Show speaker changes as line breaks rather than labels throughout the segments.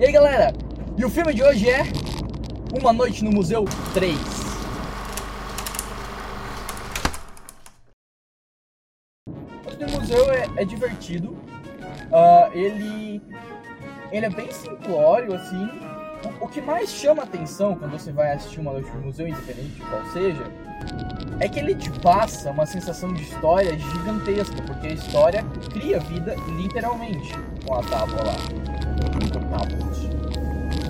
E aí galera, e o filme de hoje é Uma Noite no Museu 3. O museu é, é divertido, uh, ele, ele é bem simplório assim. O, o, que mais chama atenção quando você vai assistir Uma Noite no Museu, independente de qual seja, é que ele te passa uma sensação de história gigantesca, porque a história cria vida literalmente com a tábua lá.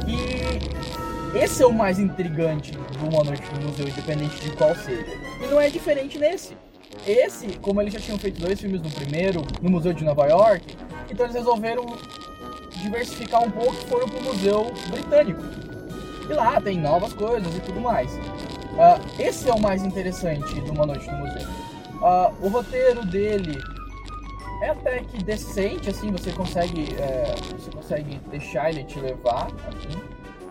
E esse é o mais intrigante do Uma Noite no Museu, independente de qual seja. E não é diferente nesse. Esse, como eles já tinham feito dois filmes no primeiro, no Museu de Nova York, então eles resolveram diversificar um pouco e foram pro Museu Britânico. E lá tem novas coisas e tudo mais. Uh, esse é o mais interessante de Uma Noite no Museu. Uh, o roteiro dele é até que decente, assim, você consegue, é, você consegue deixar ele te levar, assim.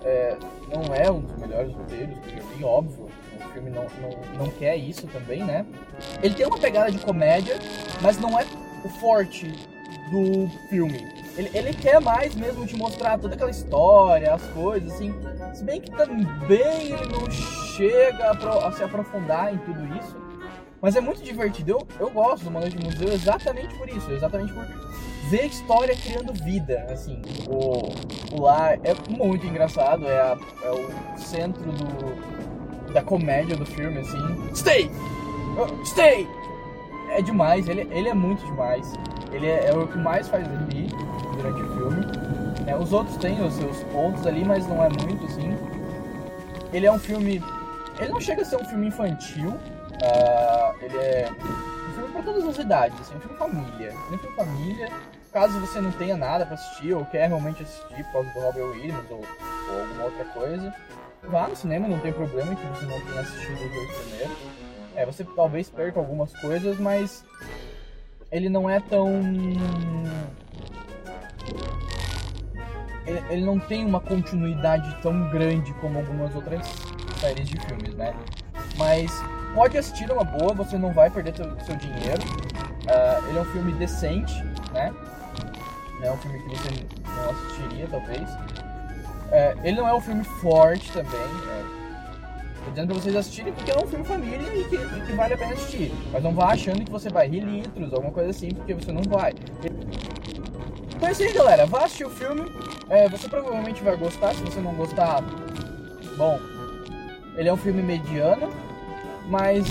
É, não é um dos melhores roteiros que eu óbvio. O filme não, não, não quer isso também, né? Ele tem uma pegada de comédia, mas não é o forte do filme. Ele, ele quer mais mesmo te mostrar toda aquela história, as coisas, assim. Se bem que também ele não chega a, a se aprofundar em tudo isso. Mas é muito divertido. Eu, eu gosto do Manual de Museu exatamente por isso. Exatamente por ver a história criando vida. Assim, o, o lar é muito engraçado. É, a, é o centro do, da comédia do filme, assim. Stay! Uh, stay! É demais. Ele, ele é muito demais. Ele é, é o que mais faz rir durante o filme. É, os outros têm os seus pontos ali, mas não é muito, assim. Ele é um filme... Ele não chega a ser um filme infantil. Uh, ele é um filme para todas as idades, assim, um filme família. Um filme família. Caso você não tenha nada para assistir ou quer realmente assistir por causa do Robert Williams ou, ou alguma outra coisa, vá no cinema, não tem problema que você não tenha assistido os dois primeiros. É, você talvez perca algumas coisas, mas ele não é tão. Ele, ele, não tem uma continuidade tão grande como algumas outras séries de filmes, né? Mas pode assistir uma boa, você não vai perder seu, dinheiro. Uh, ele é um filme decente, né? Não é um filme que você não assistiria, talvez. Uh, ele não é um filme forte também. Né? Tô dizendo pra vocês assistirem porque é um filme família e que, e que, vale a pena assistir. Mas não vá achando que você vai rir litros, alguma coisa assim, porque você não vai. Então é isso aí, galera. Vá assistir o filme. É, você provavelmente vai gostar. Se você não gostar, bom, ele é um filme mediano, mas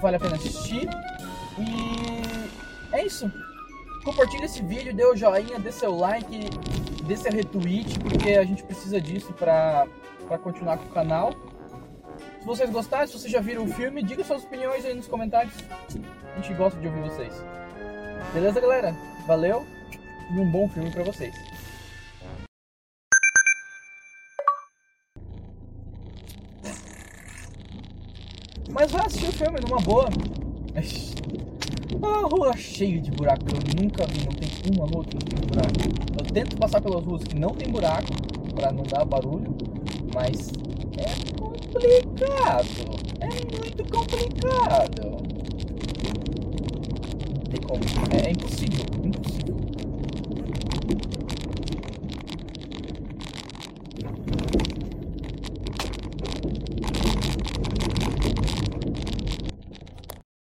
vale a pena assistir. E é isso. Compartilhe esse vídeo, dê o joinha, dê seu like, dê seu retweet, porque a gente precisa disso para continuar com o canal. Se vocês gostaram, se vocês já viram o filme, diga suas opiniões aí nos comentários. A gente gosta de ouvir vocês. Beleza, galera? Valeu e um bom filme para vocês. Mas vai assistir o filme numa boa. A rua cheia de buraco, eu nunca vi, não tem uma rua que não tem buraco. Eu tento passar pelas ruas que não tem buraco, pra não dar barulho, mas é complicado. É muito complicado. Não tem como. É, é impossível, impossível.